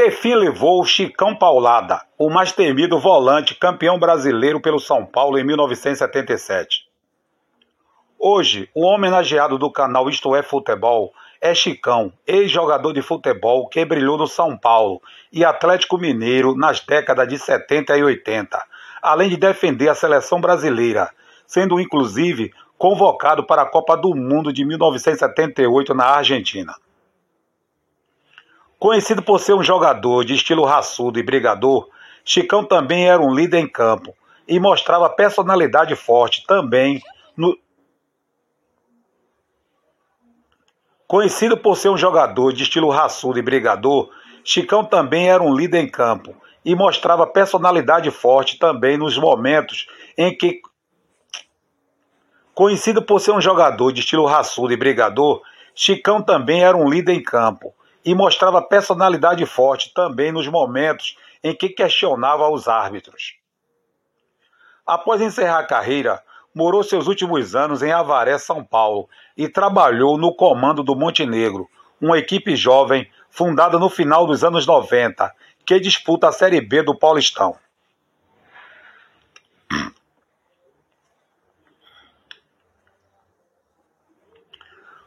Que fim levou o Chicão Paulada, o mais temido volante campeão brasileiro pelo São Paulo em 1977? Hoje, o homenageado do canal Isto é Futebol é Chicão, ex-jogador de futebol que brilhou no São Paulo e Atlético Mineiro nas décadas de 70 e 80, além de defender a seleção brasileira, sendo inclusive convocado para a Copa do Mundo de 1978 na Argentina. Conhecido por ser um jogador de estilo raçudo e brigador, Chicão também era um líder em campo e mostrava personalidade forte também no. Conhecido por ser um jogador de estilo raçudo e brigador, Chicão também era um líder em campo e mostrava personalidade forte também nos momentos em que. Conhecido por ser um jogador de estilo raçudo e brigador, Chicão também era um líder em campo e mostrava personalidade forte também nos momentos em que questionava os árbitros. Após encerrar a carreira, morou seus últimos anos em Avaré, São Paulo, e trabalhou no comando do Montenegro, uma equipe jovem fundada no final dos anos 90, que disputa a Série B do Paulistão.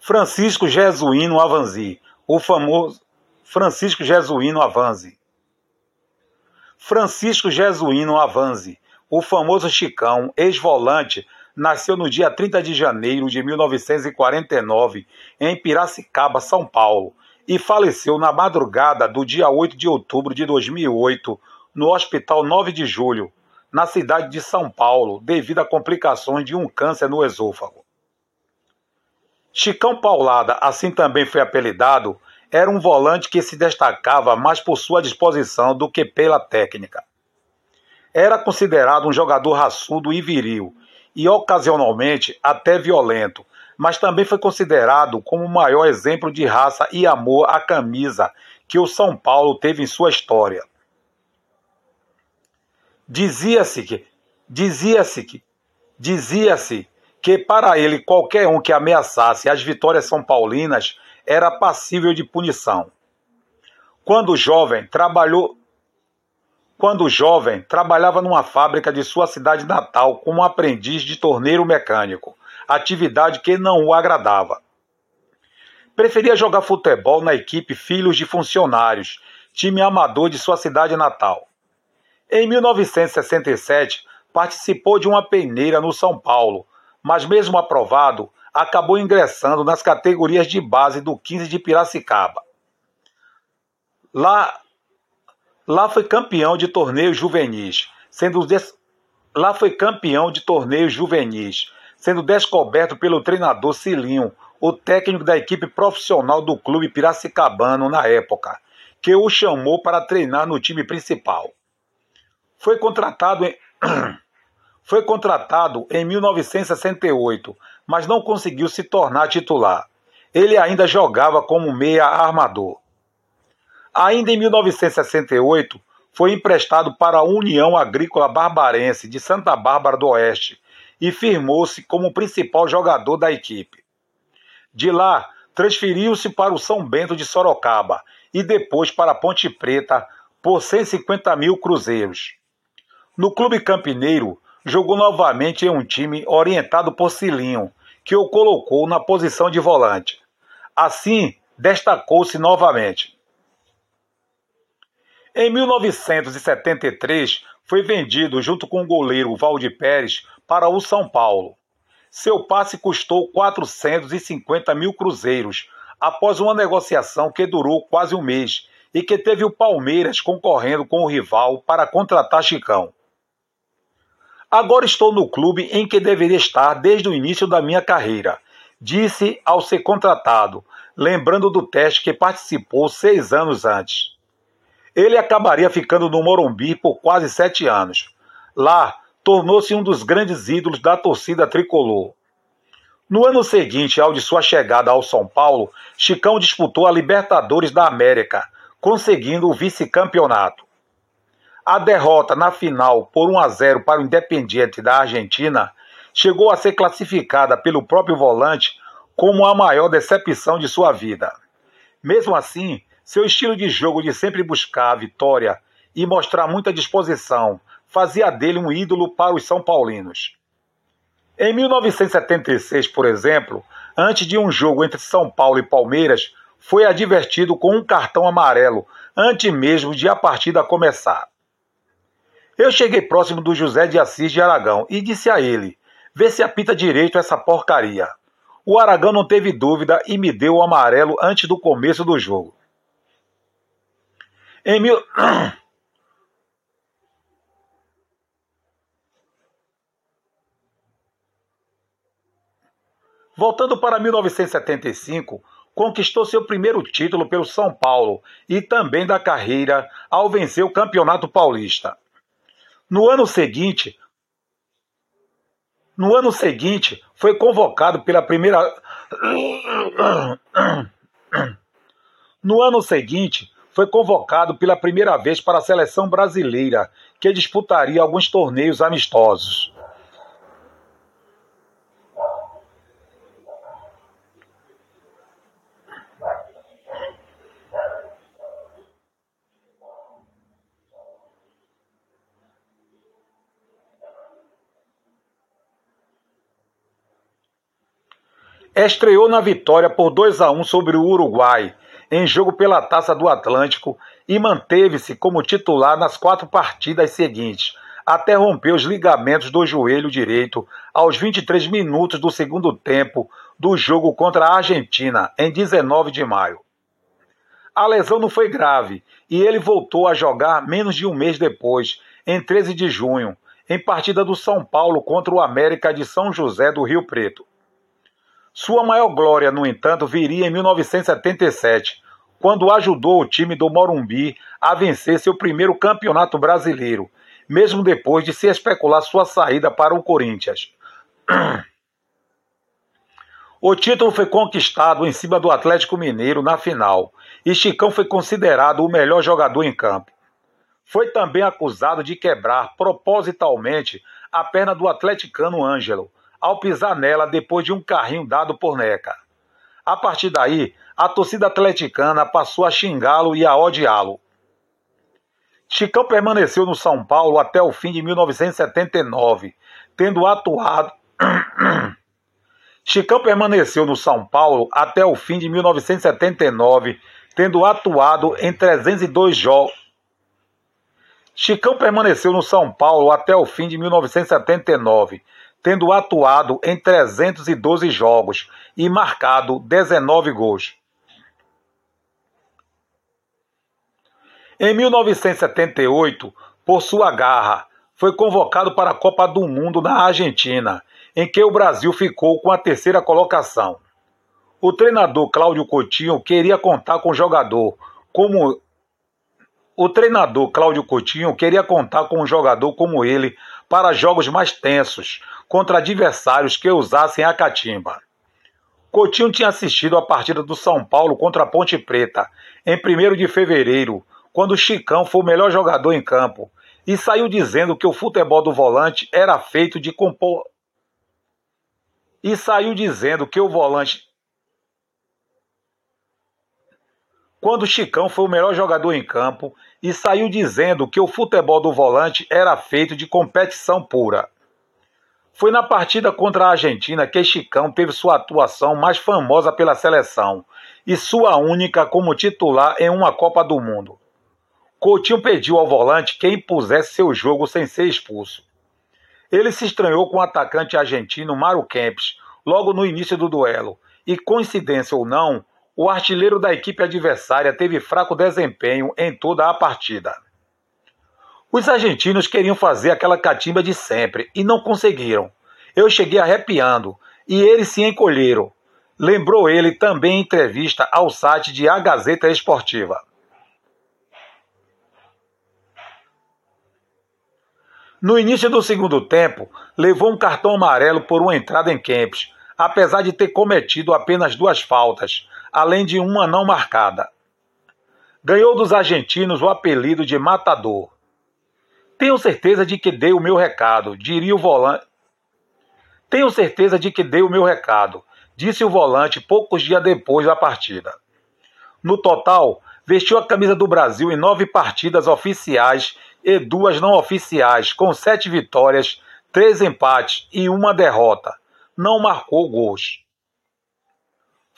Francisco Jesuíno Avanzi o famoso Francisco Jesuíno Avanzi. Francisco Jesuíno Avanzi, o famoso Chicão, ex-volante, nasceu no dia 30 de janeiro de 1949 em Piracicaba, São Paulo, e faleceu na madrugada do dia 8 de outubro de 2008 no Hospital 9 de Julho, na cidade de São Paulo, devido a complicações de um câncer no esôfago. Chicão Paulada, assim também foi apelidado, era um volante que se destacava mais por sua disposição do que pela técnica. Era considerado um jogador raçudo e viril, e ocasionalmente até violento, mas também foi considerado como o maior exemplo de raça e amor à camisa que o São Paulo teve em sua história. Dizia-se que dizia-se que dizia-se que para ele qualquer um que ameaçasse as vitórias são paulinas era passível de punição. Quando jovem, trabalhou quando jovem, trabalhava numa fábrica de sua cidade natal como aprendiz de torneiro mecânico, atividade que não o agradava. Preferia jogar futebol na equipe Filhos de Funcionários, time amador de sua cidade natal. Em 1967, participou de uma peneira no São Paulo, mas mesmo aprovado, acabou ingressando nas categorias de base do 15 de Piracicaba. Lá, lá foi campeão de torneios juvenis, sendo des... lá foi campeão de torneios juvenis, sendo descoberto pelo treinador Cilinho, o técnico da equipe profissional do clube piracicabano na época, que o chamou para treinar no time principal. Foi contratado em Foi contratado em 1968, mas não conseguiu se tornar titular. Ele ainda jogava como meia armador. Ainda em 1968, foi emprestado para a União Agrícola Barbarense de Santa Bárbara do Oeste e firmou-se como principal jogador da equipe. De lá, transferiu-se para o São Bento de Sorocaba e depois para a Ponte Preta por 150 mil cruzeiros. No clube campineiro, jogou novamente em um time orientado por Cilinho, que o colocou na posição de volante. Assim, destacou-se novamente. Em 1973, foi vendido junto com o goleiro Valdir Pérez para o São Paulo. Seu passe custou 450 mil cruzeiros, após uma negociação que durou quase um mês e que teve o Palmeiras concorrendo com o rival para contratar Chicão. Agora estou no clube em que deveria estar desde o início da minha carreira, disse ao ser contratado, lembrando do teste que participou seis anos antes. Ele acabaria ficando no Morumbi por quase sete anos. Lá, tornou-se um dos grandes ídolos da torcida tricolor. No ano seguinte ao de sua chegada ao São Paulo, Chicão disputou a Libertadores da América, conseguindo o vice-campeonato. A derrota na final por 1 a 0 para o Independiente da Argentina chegou a ser classificada pelo próprio volante como a maior decepção de sua vida. Mesmo assim, Seu estilo de jogo de sempre buscar a vitória e mostrar muita disposição fazia dele um ídolo para os São Paulinos. Em 1976, por exemplo, antes de um jogo entre São Paulo e Palmeiras, foi advertido com um cartão amarelo antes mesmo de a partida começar. Eu cheguei próximo do José de Assis de Aragão e disse a ele: Vê se apita direito essa porcaria. O Aragão não teve dúvida e me deu o amarelo antes do começo do jogo. Em mil... Voltando para 1975, conquistou seu primeiro título pelo São Paulo e também da carreira ao vencer o Campeonato Paulista. No ano seguinte, no ano seguinte, foi convocado pela primeira No ano seguinte, foi convocado pela primeira vez para a seleção brasileira, que disputaria alguns torneios amistosos. Estreou na vitória por 2 a 1 sobre o Uruguai em jogo pela Taça do Atlântico e manteve-se como titular nas quatro partidas seguintes, até romper os ligamentos do joelho direito aos 23 minutos do segundo tempo do jogo contra a Argentina, em 19 de maio. A lesão não foi grave e ele voltou a jogar menos de um mês depois, em 13 de junho, em partida do São Paulo contra o América de São José do Rio Preto. Sua maior glória, no entanto, viria em 1977, quando ajudou o time do Morumbi a vencer seu primeiro campeonato brasileiro, mesmo depois de se especular sua saída para o Corinthians. O título foi conquistado em cima do Atlético Mineiro na final, e Chicão foi considerado o melhor jogador em campo. Foi também acusado de quebrar propositalmente a perna do atleticano Ângelo, ao pisar nela depois de um carrinho dado por Neca. A partir daí, a torcida atleticana passou a xingá-lo e a odiá-lo. Chicão permaneceu no São Paulo até o fim de 1979, tendo atuado. Chicão permaneceu no São Paulo até o fim de 1979, tendo atuado em 302 jogos. Chicão permaneceu no São Paulo até o fim de 1979, tendo atuado em 312 jogos e marcado 19 gols. Em 1978, por sua garra, foi convocado para a Copa do Mundo na Argentina, em que o Brasil ficou com a terceira colocação. O treinador Cláudio Coutinho queria contar com o jogador como o treinador Cláudio Coutinho queria contar com um jogador como ele para jogos mais tensos, contra adversários que usassem a catimba. Coutinho tinha assistido a partida do São Paulo contra a Ponte Preta em 1 de fevereiro, quando o Chicão foi o melhor jogador em campo, e saiu dizendo que o futebol do volante era feito de compor. E saiu dizendo que o volante. Quando Chicão foi o melhor jogador em campo e saiu dizendo que o futebol do volante era feito de competição pura. Foi na partida contra a Argentina que Chicão teve sua atuação mais famosa pela seleção e sua única como titular em uma Copa do Mundo. Coutinho pediu ao volante que impusesse seu jogo sem ser expulso. Ele se estranhou com o atacante argentino Mário Kempes logo no início do duelo e, coincidência ou não, o artilheiro da equipe adversária teve fraco desempenho em toda a partida. Os argentinos queriam fazer aquela catimba de sempre e não conseguiram. Eu cheguei arrepiando e eles se encolheram. Lembrou ele também em entrevista ao site de A Gazeta Esportiva. No início do segundo tempo, levou um cartão amarelo por uma entrada em Kempis, apesar de ter cometido apenas duas faltas, além de uma não marcada. Ganhou dos argentinos o apelido de Matador. Tenho certeza de que dei o meu recado, diria o volante. Tenho certeza de que dei o meu recado, disse o volante poucos dias depois da partida. No total, vestiu a camisa do Brasil em nove partidas oficiais e duas não oficiais, com sete vitórias, três empates e uma derrota. Não marcou gols.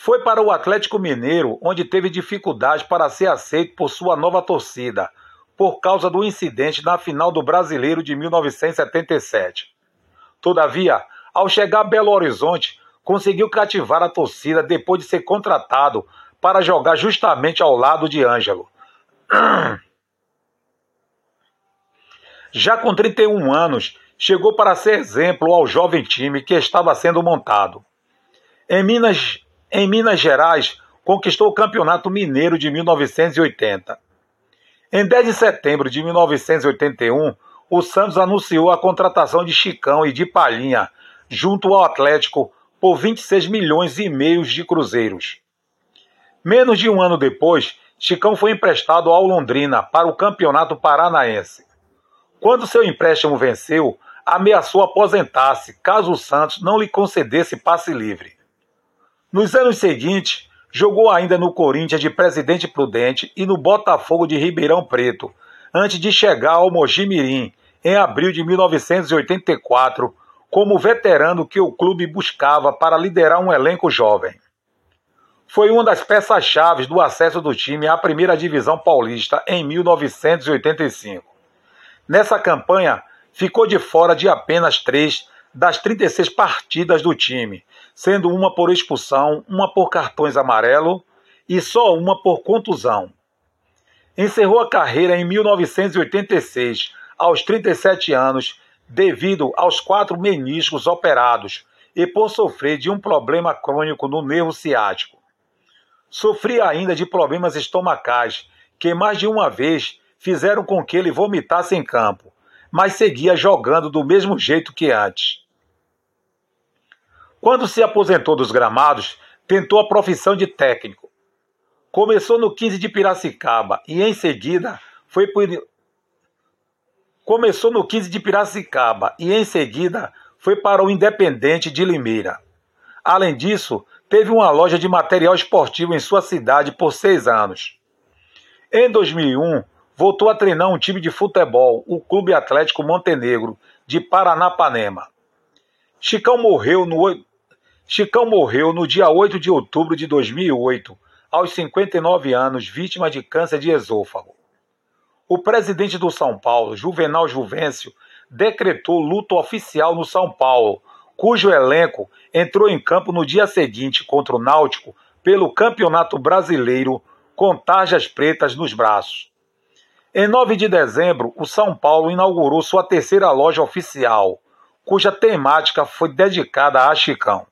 Foi para o Atlético Mineiro, onde teve dificuldade para ser aceito por sua nova torcida, por causa do incidente na final do Brasileiro de 1977. Todavia, ao chegar a Belo Horizonte, conseguiu cativar a torcida depois de ser contratado para jogar justamente ao lado de Ângelo. Já com 31 anos, chegou para ser exemplo ao jovem time que estava sendo montado. Em Minas, em Minas Gerais, conquistou o Campeonato Mineiro de 1980. Em 10 de setembro de 1981, o Santos anunciou a contratação de Chicão e de Palhinha, junto ao Atlético, por 26 milhões e meio de cruzeiros. Menos de um ano depois, Chicão foi emprestado ao Londrina para o Campeonato Paranaense. Quando seu empréstimo venceu, ameaçou aposentar-se caso o Santos não lhe concedesse passe livre. Nos anos seguintes, jogou ainda no Corinthians de Presidente Prudente e no Botafogo de Ribeirão Preto, antes de chegar ao Mojimirim em abril de 1984, como veterano que o clube buscava para liderar um elenco jovem foi uma das peças-chave do acesso do time à primeira divisão paulista em 1985. Nessa campanha, ficou de fora de apenas três das 36 partidas do time, sendo uma por expulsão, uma por cartões amarelo e só uma por contusão. Encerrou a carreira em 1986, aos 37 anos, devido aos quatro meniscos operados e por sofrer de um problema crônico no nervo ciático. Sofria ainda de problemas estomacais, que mais de uma vez fizeram com que ele vomitasse em campo, mas seguia jogando do mesmo jeito que antes. Quando se aposentou dos gramados, tentou a profissão de técnico. Começou no 15 de Piracicaba e em seguida foi. Começou no 15 de Piracicaba e em seguida foi para o Independente de Limeira. Além disso, teve uma loja de material esportivo em sua cidade por seis anos. Em 2001, voltou a treinar um time de futebol, o Clube Atlético Montenegro, de Paranapanema. Chicão morreu no, Chicão morreu no dia 8 de outubro de 2008, aos 59 anos, vítima de câncer de esôfago. O presidente do São Paulo, Juvenal Juvencio, decretou luto oficial no São Paulo cujo elenco entrou em campo no dia seguinte contra o Náutico pelo Campeonato Brasileiro com tarjas pretas nos braços. Em 9 de dezembro, o São Paulo inaugurou sua terceira loja oficial, cuja temática foi dedicada a Chicão.